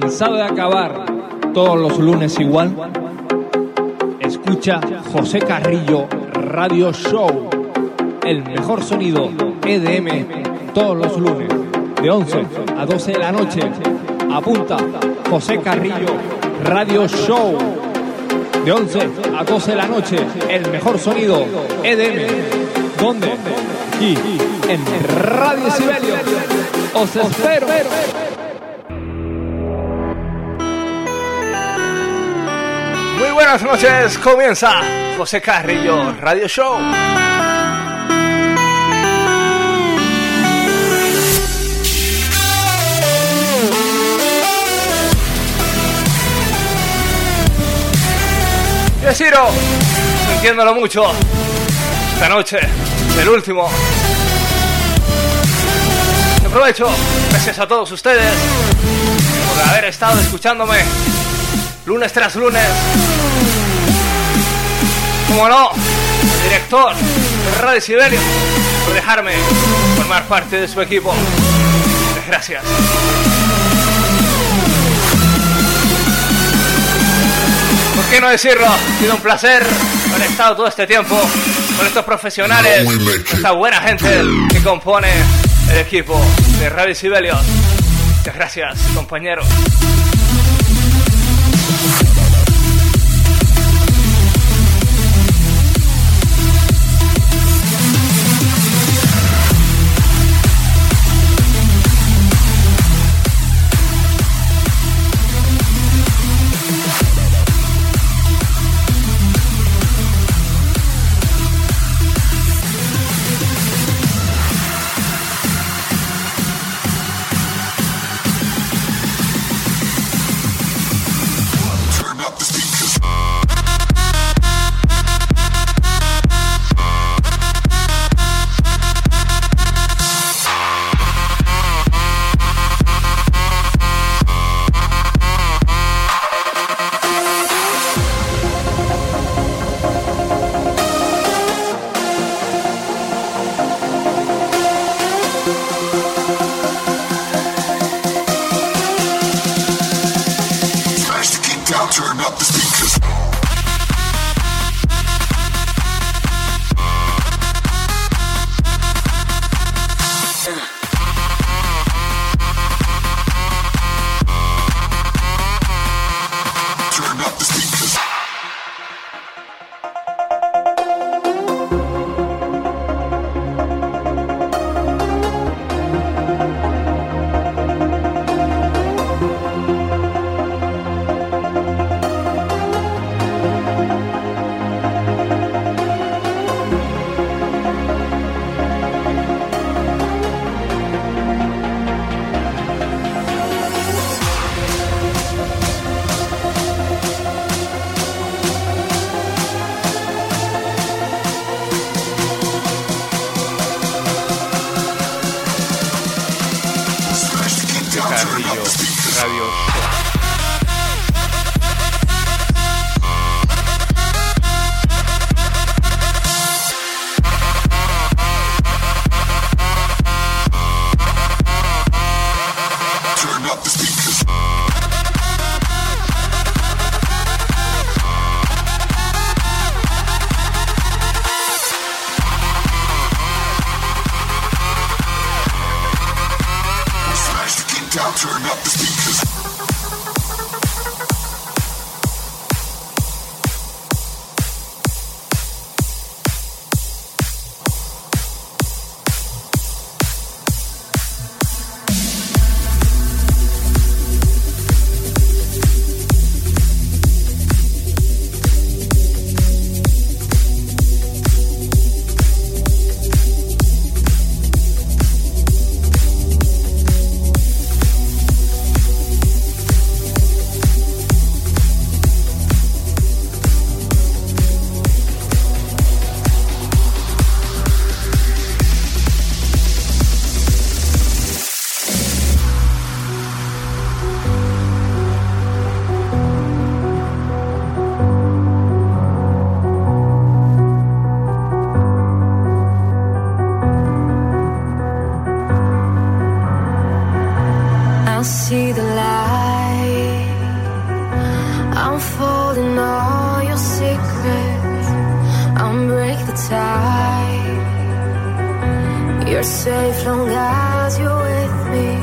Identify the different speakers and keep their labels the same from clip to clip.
Speaker 1: ¿Cansado de acabar todos los lunes igual? Escucha José Carrillo Radio Show, el mejor sonido EDM todos los lunes, de 11 a 12 de la noche. Apunta José Carrillo Radio Show, de 11 a 12 de la noche, el mejor sonido EDM. ¿Dónde? Aquí, en Radio Sibelio. Os espero.
Speaker 2: Buenas noches, comienza José Carrillo Radio Show. Y Ciro, sintiéndolo mucho, esta noche, el último. Aprovecho, gracias a todos ustedes por haber estado escuchándome lunes tras lunes. Como no, director de Radio Siberio, por dejarme formar parte de su equipo. Gracias. ¿Por qué no decirlo? Ha sido un placer haber estado todo este tiempo con estos profesionales, esta buena gente que compone el equipo de Radio Sibelius. Muchas gracias, compañeros.
Speaker 3: I'm folding all your secrets. I'll break the tide. You're safe long as you're with me.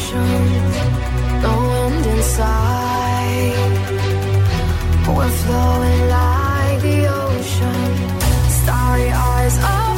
Speaker 3: ocean, no end in sight. We're flowing like the ocean, starry eyes.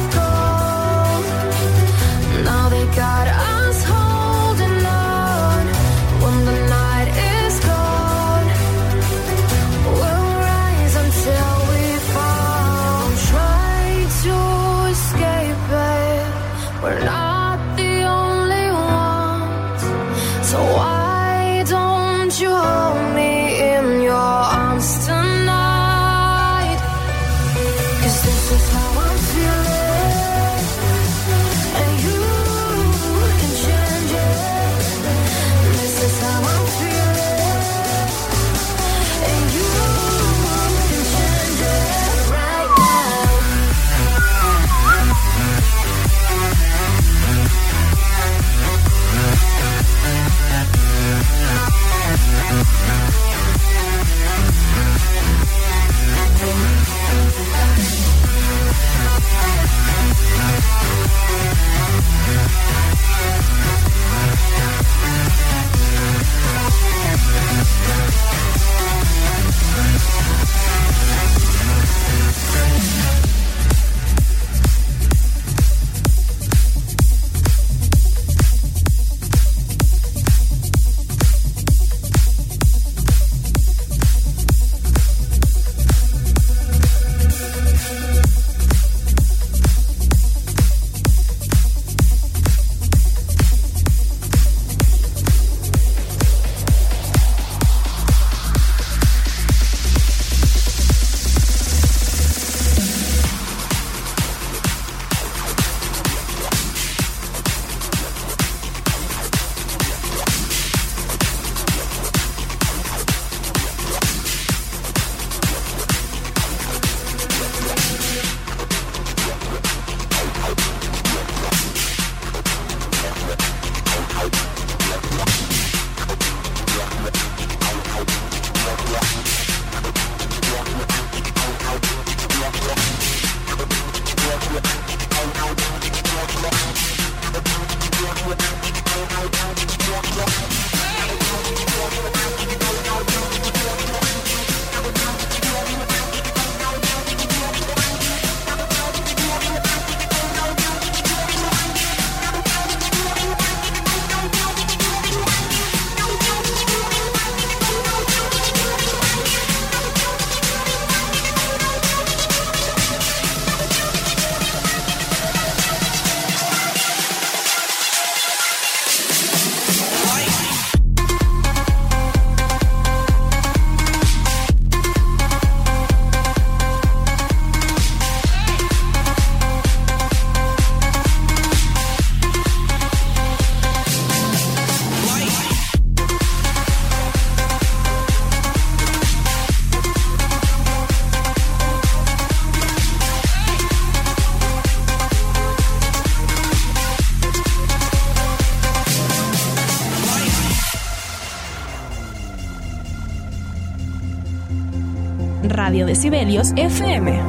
Speaker 3: Decibelios FM.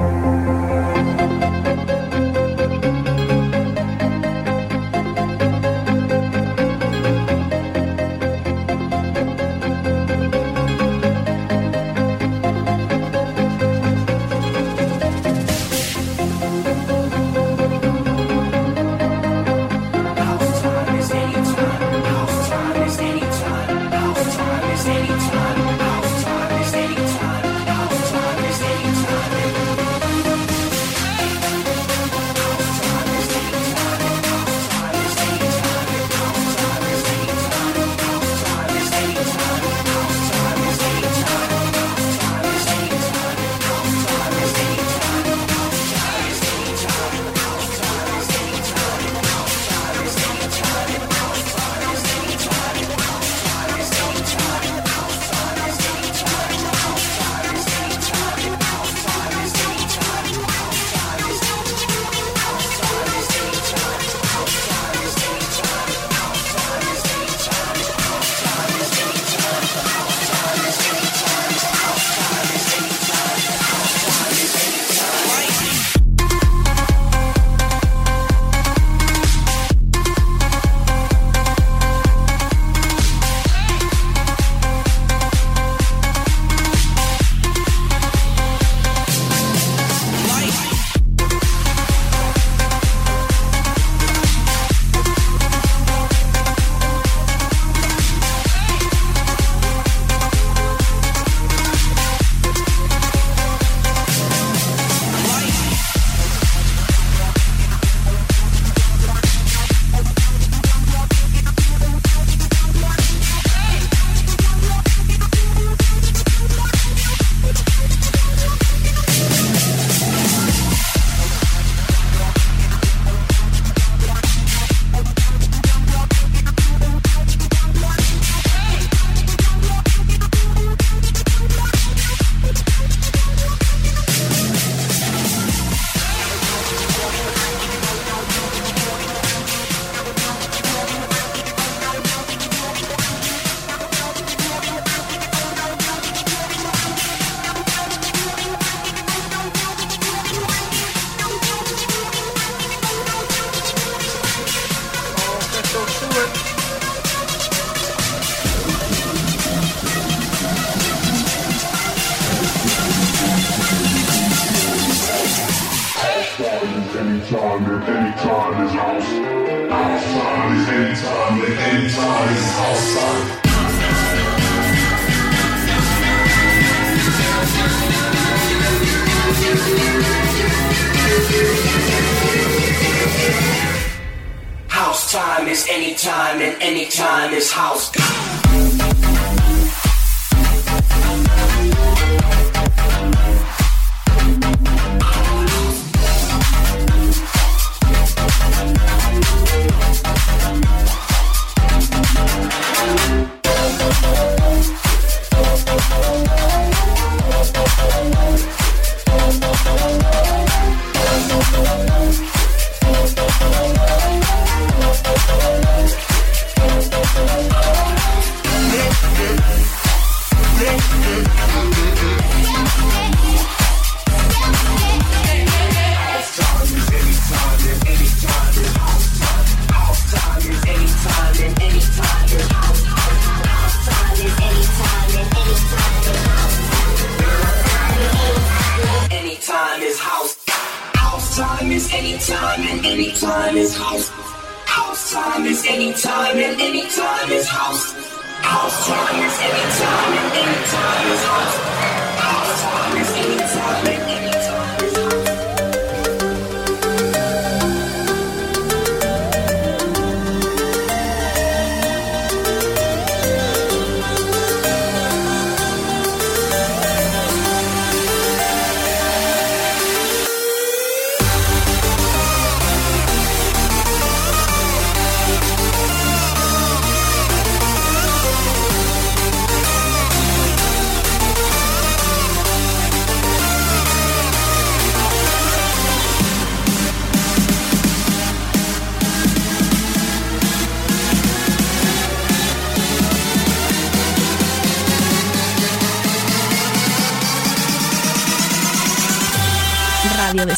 Speaker 3: time is anytime and anytime is
Speaker 4: house.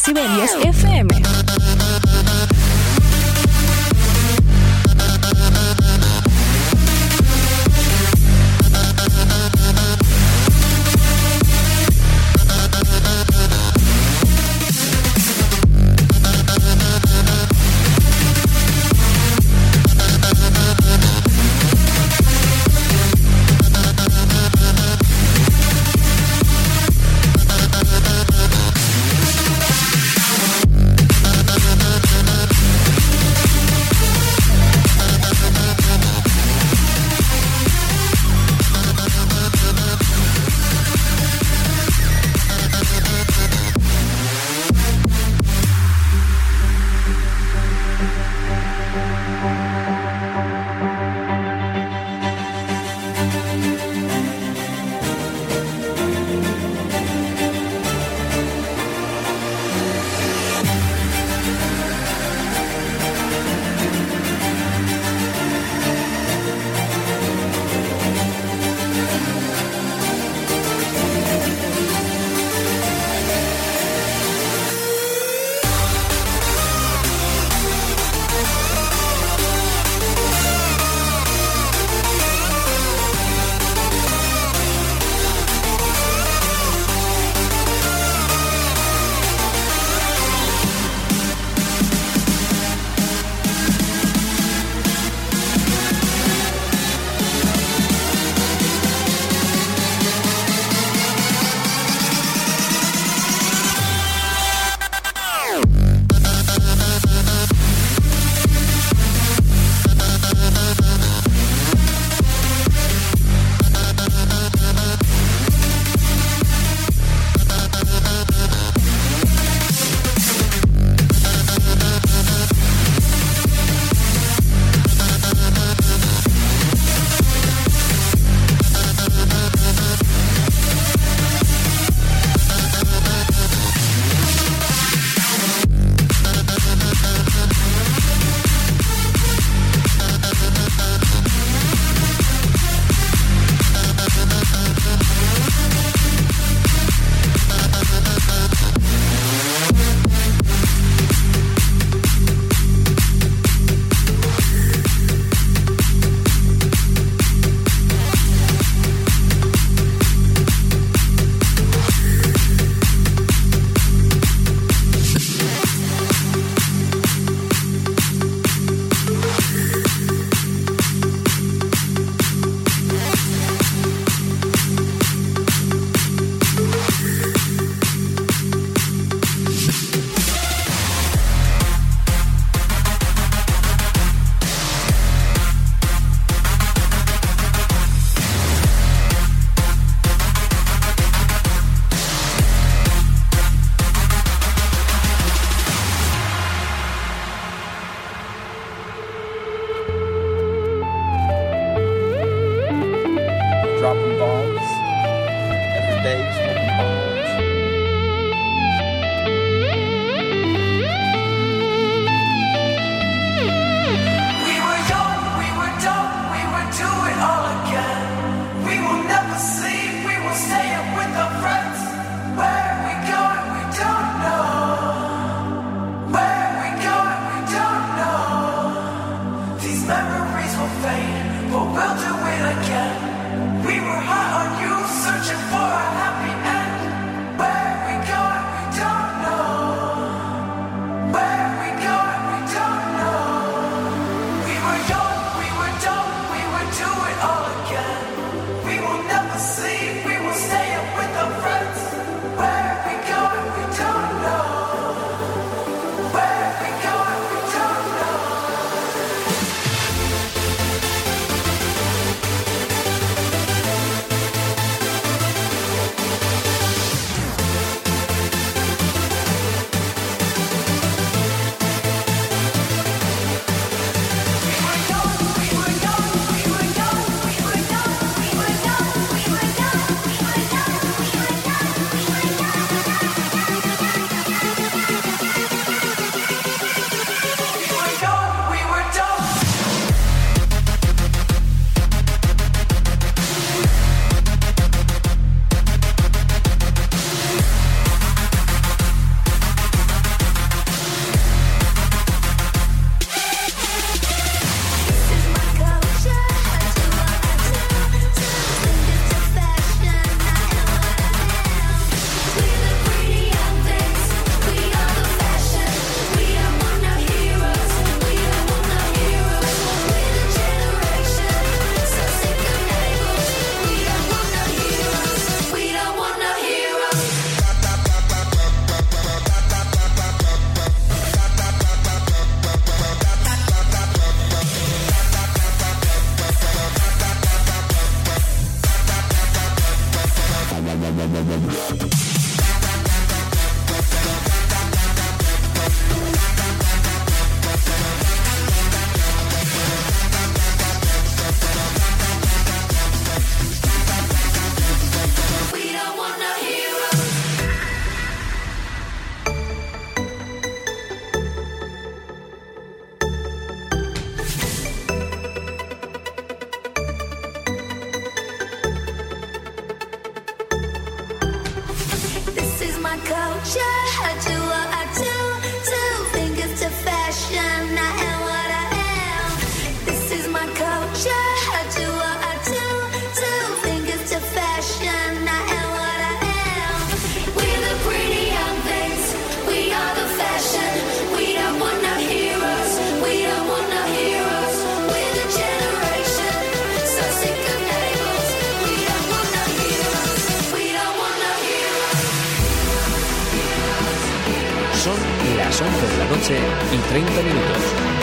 Speaker 4: Sibelius FM. Radio Decibelios FM.
Speaker 5: y 30 minutos.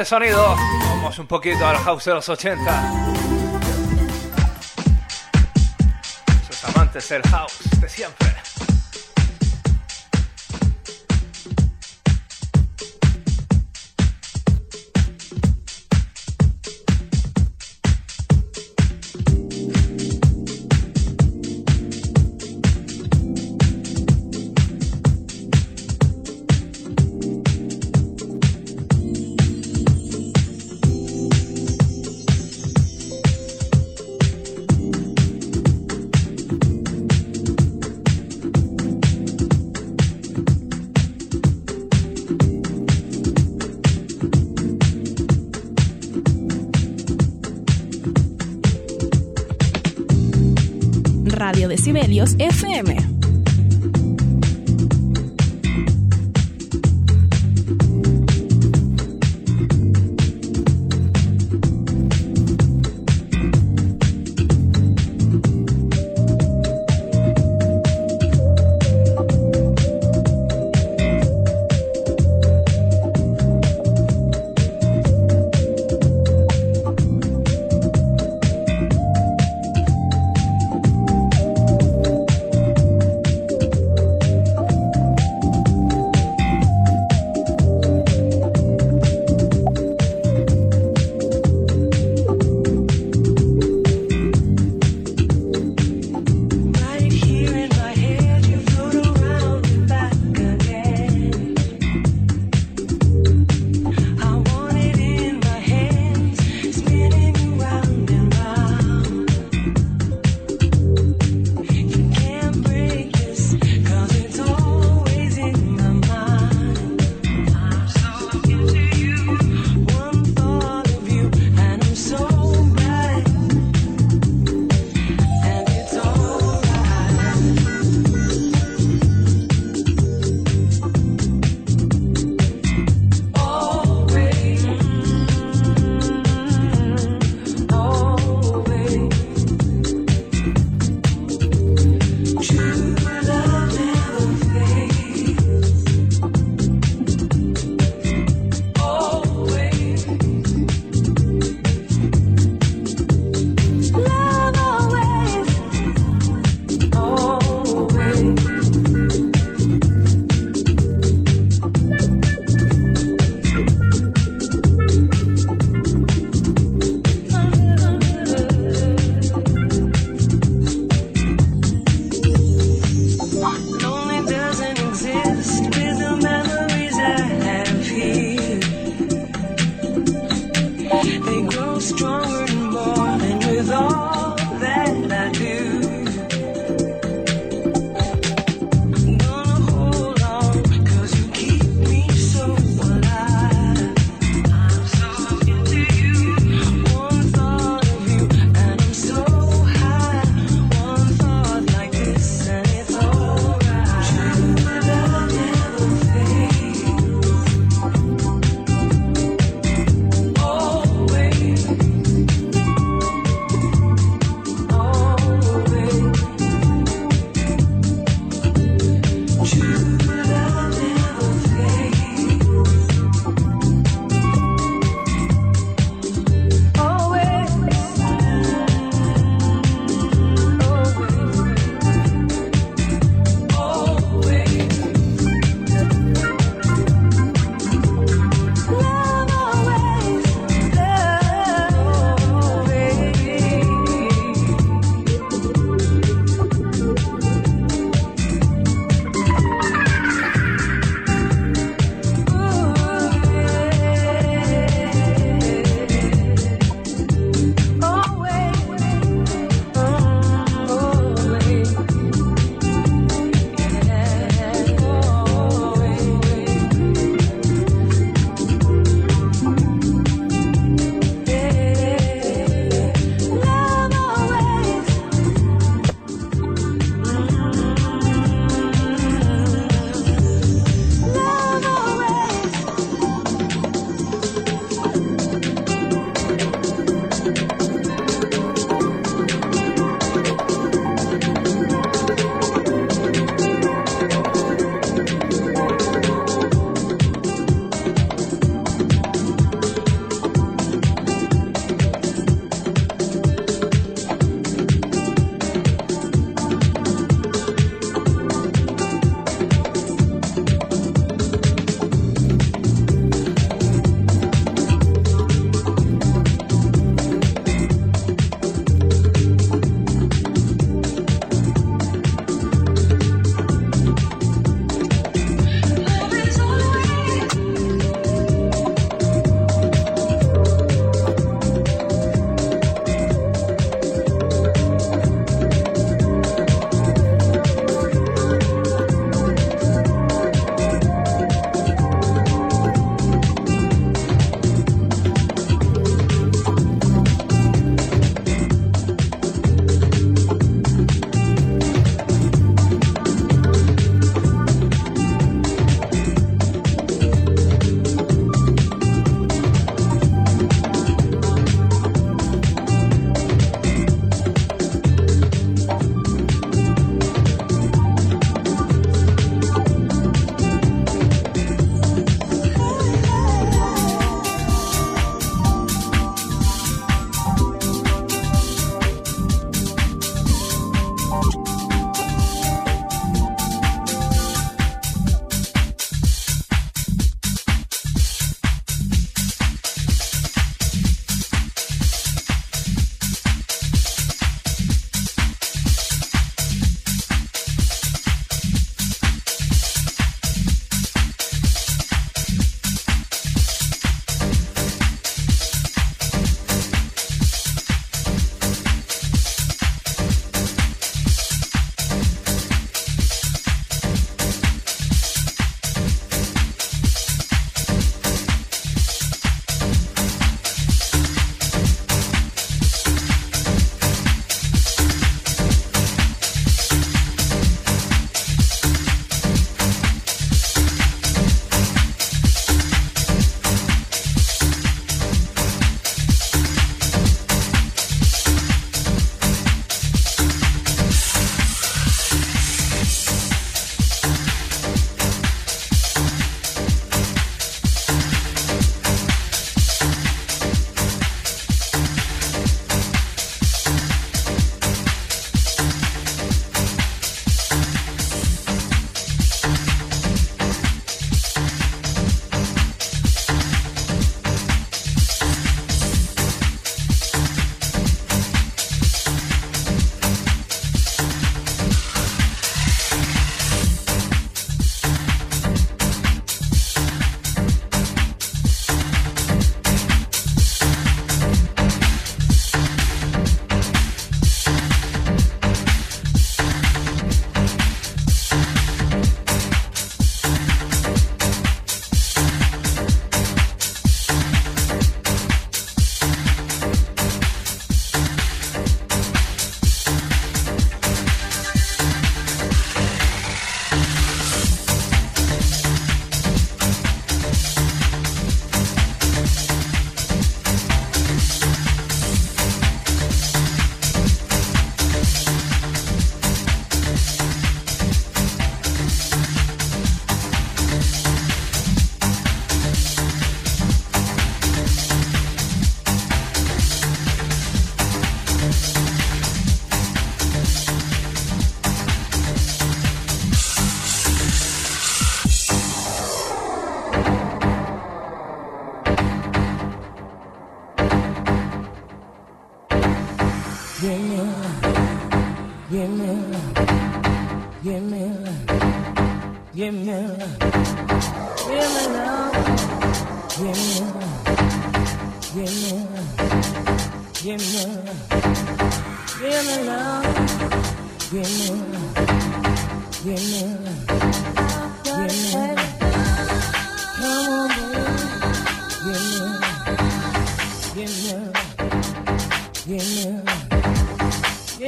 Speaker 2: Este sonido, vamos un poquito al house de los 80. Sus amantes del house de siempre.
Speaker 6: Decibelios FM.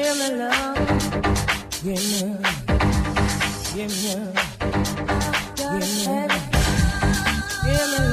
Speaker 7: Give me love.
Speaker 4: Give me love. Give me love. Give me love.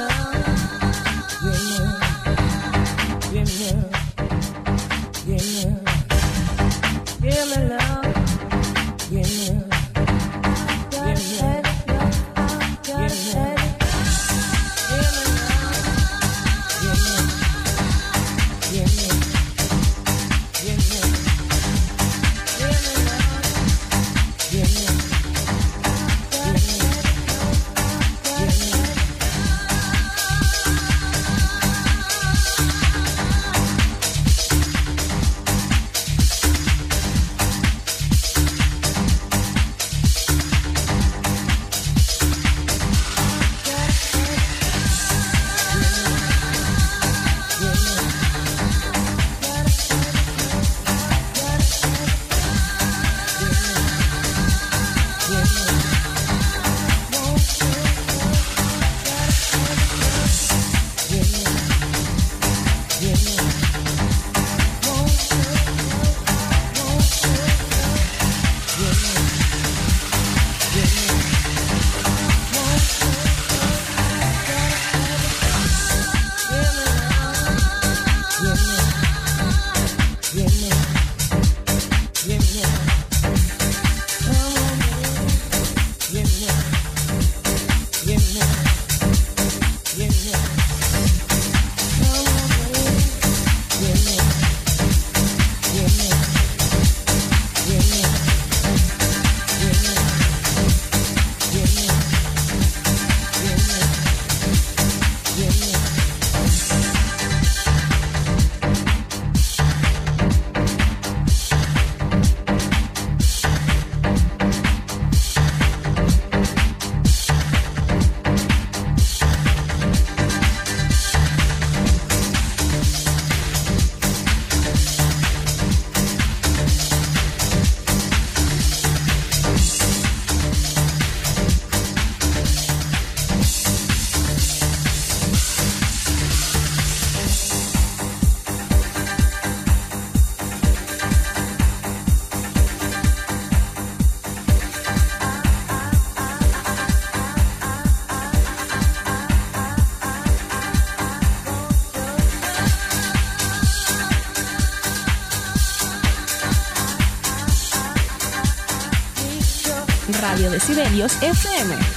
Speaker 4: de FM.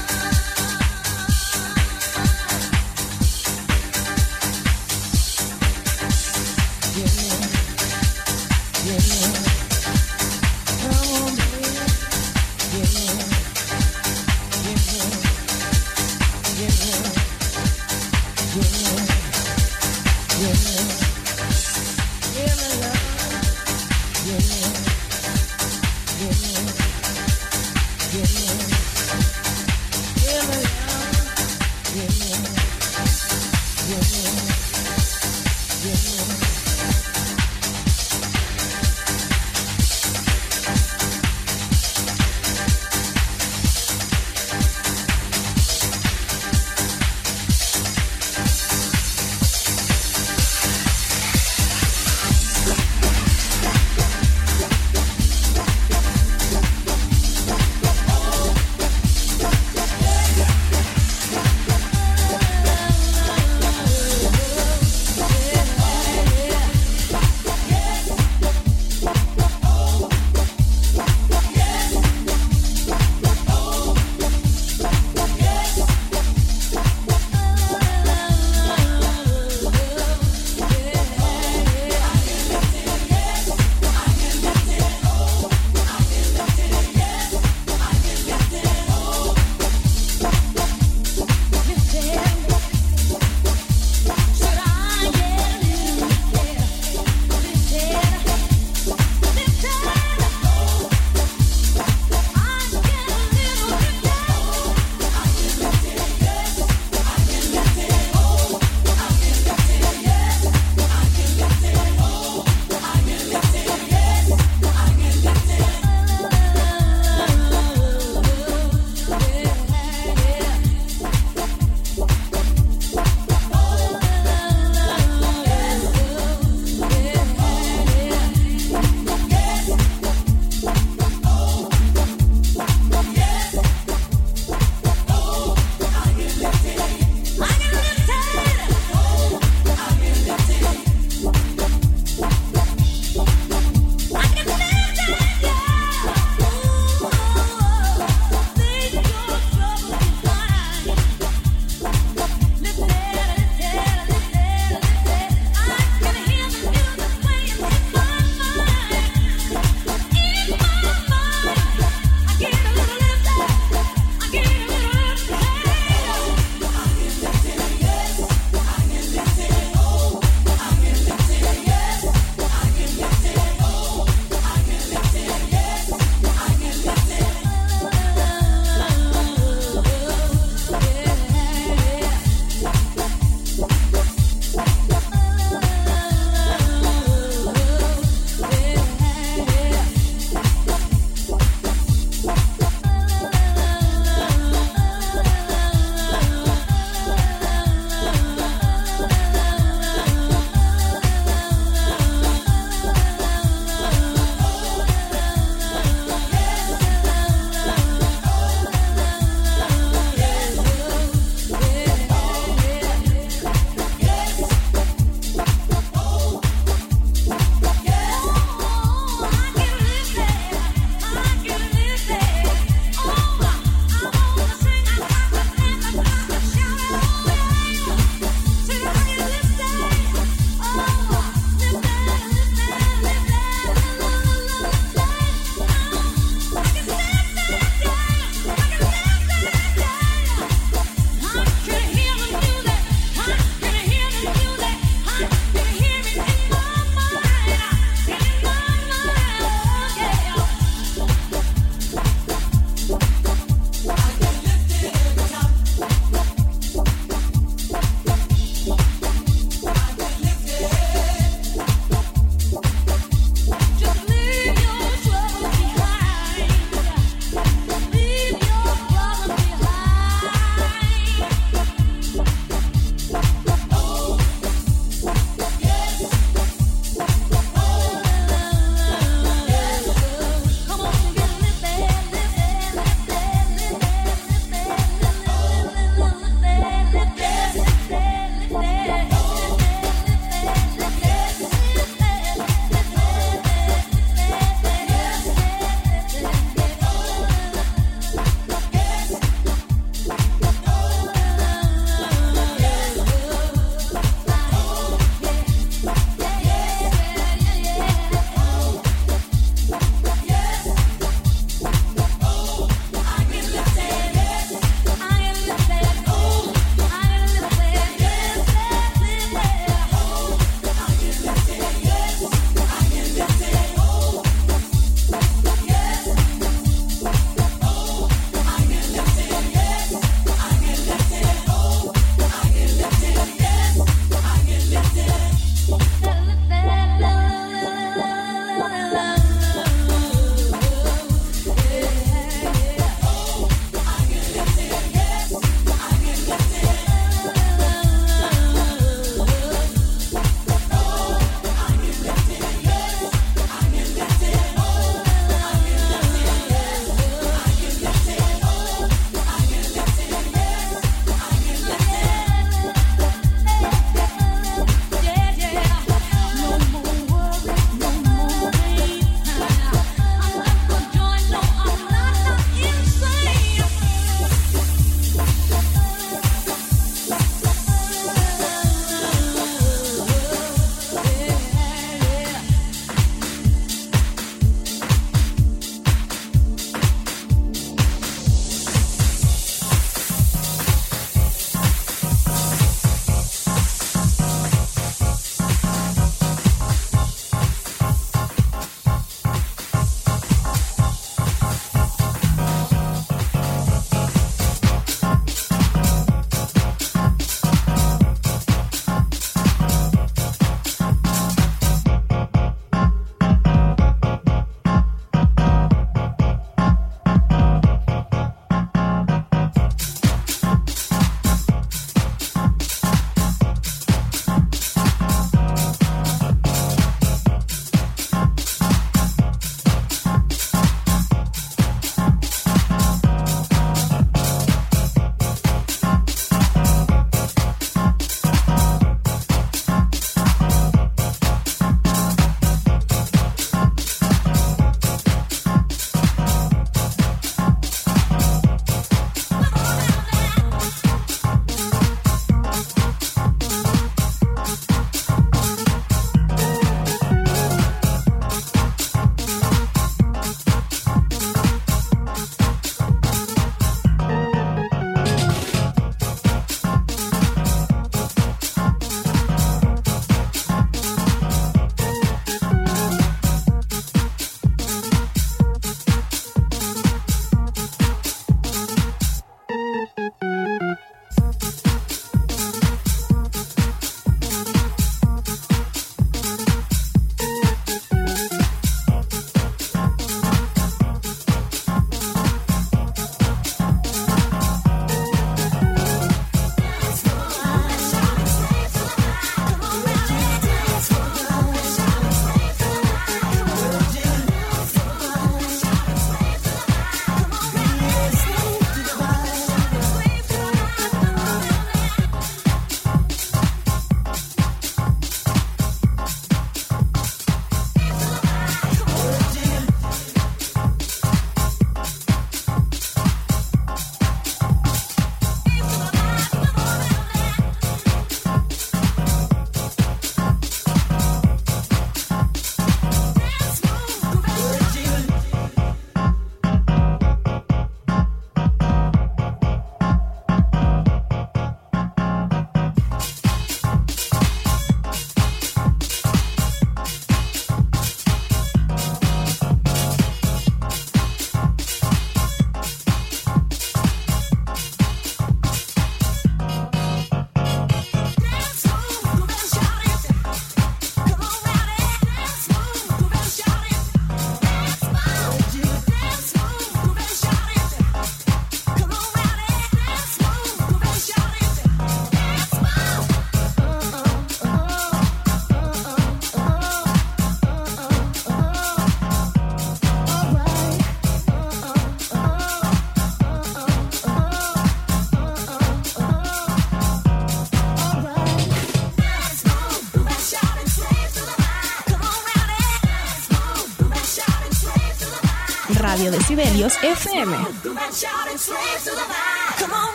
Speaker 4: Decibelios FM.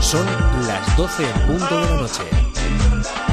Speaker 8: Son las 12 en punto de la noche.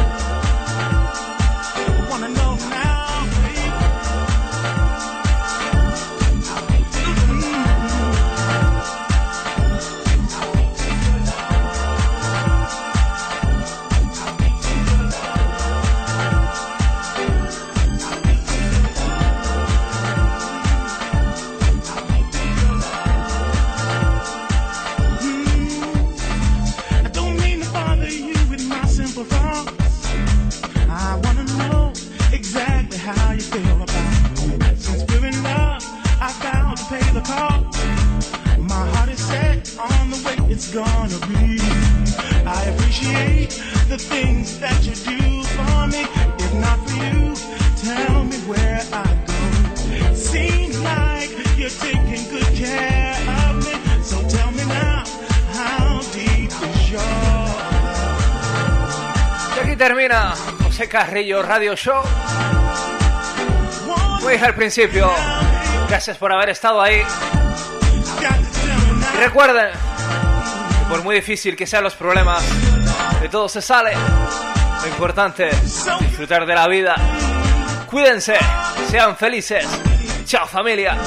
Speaker 2: Carrillo Radio Show. Como dije al principio, gracias por haber estado ahí. Y recuerden, que por muy difícil que sean los problemas, de todo se sale. Lo importante es disfrutar de la vida. Cuídense, sean felices. Chao familia.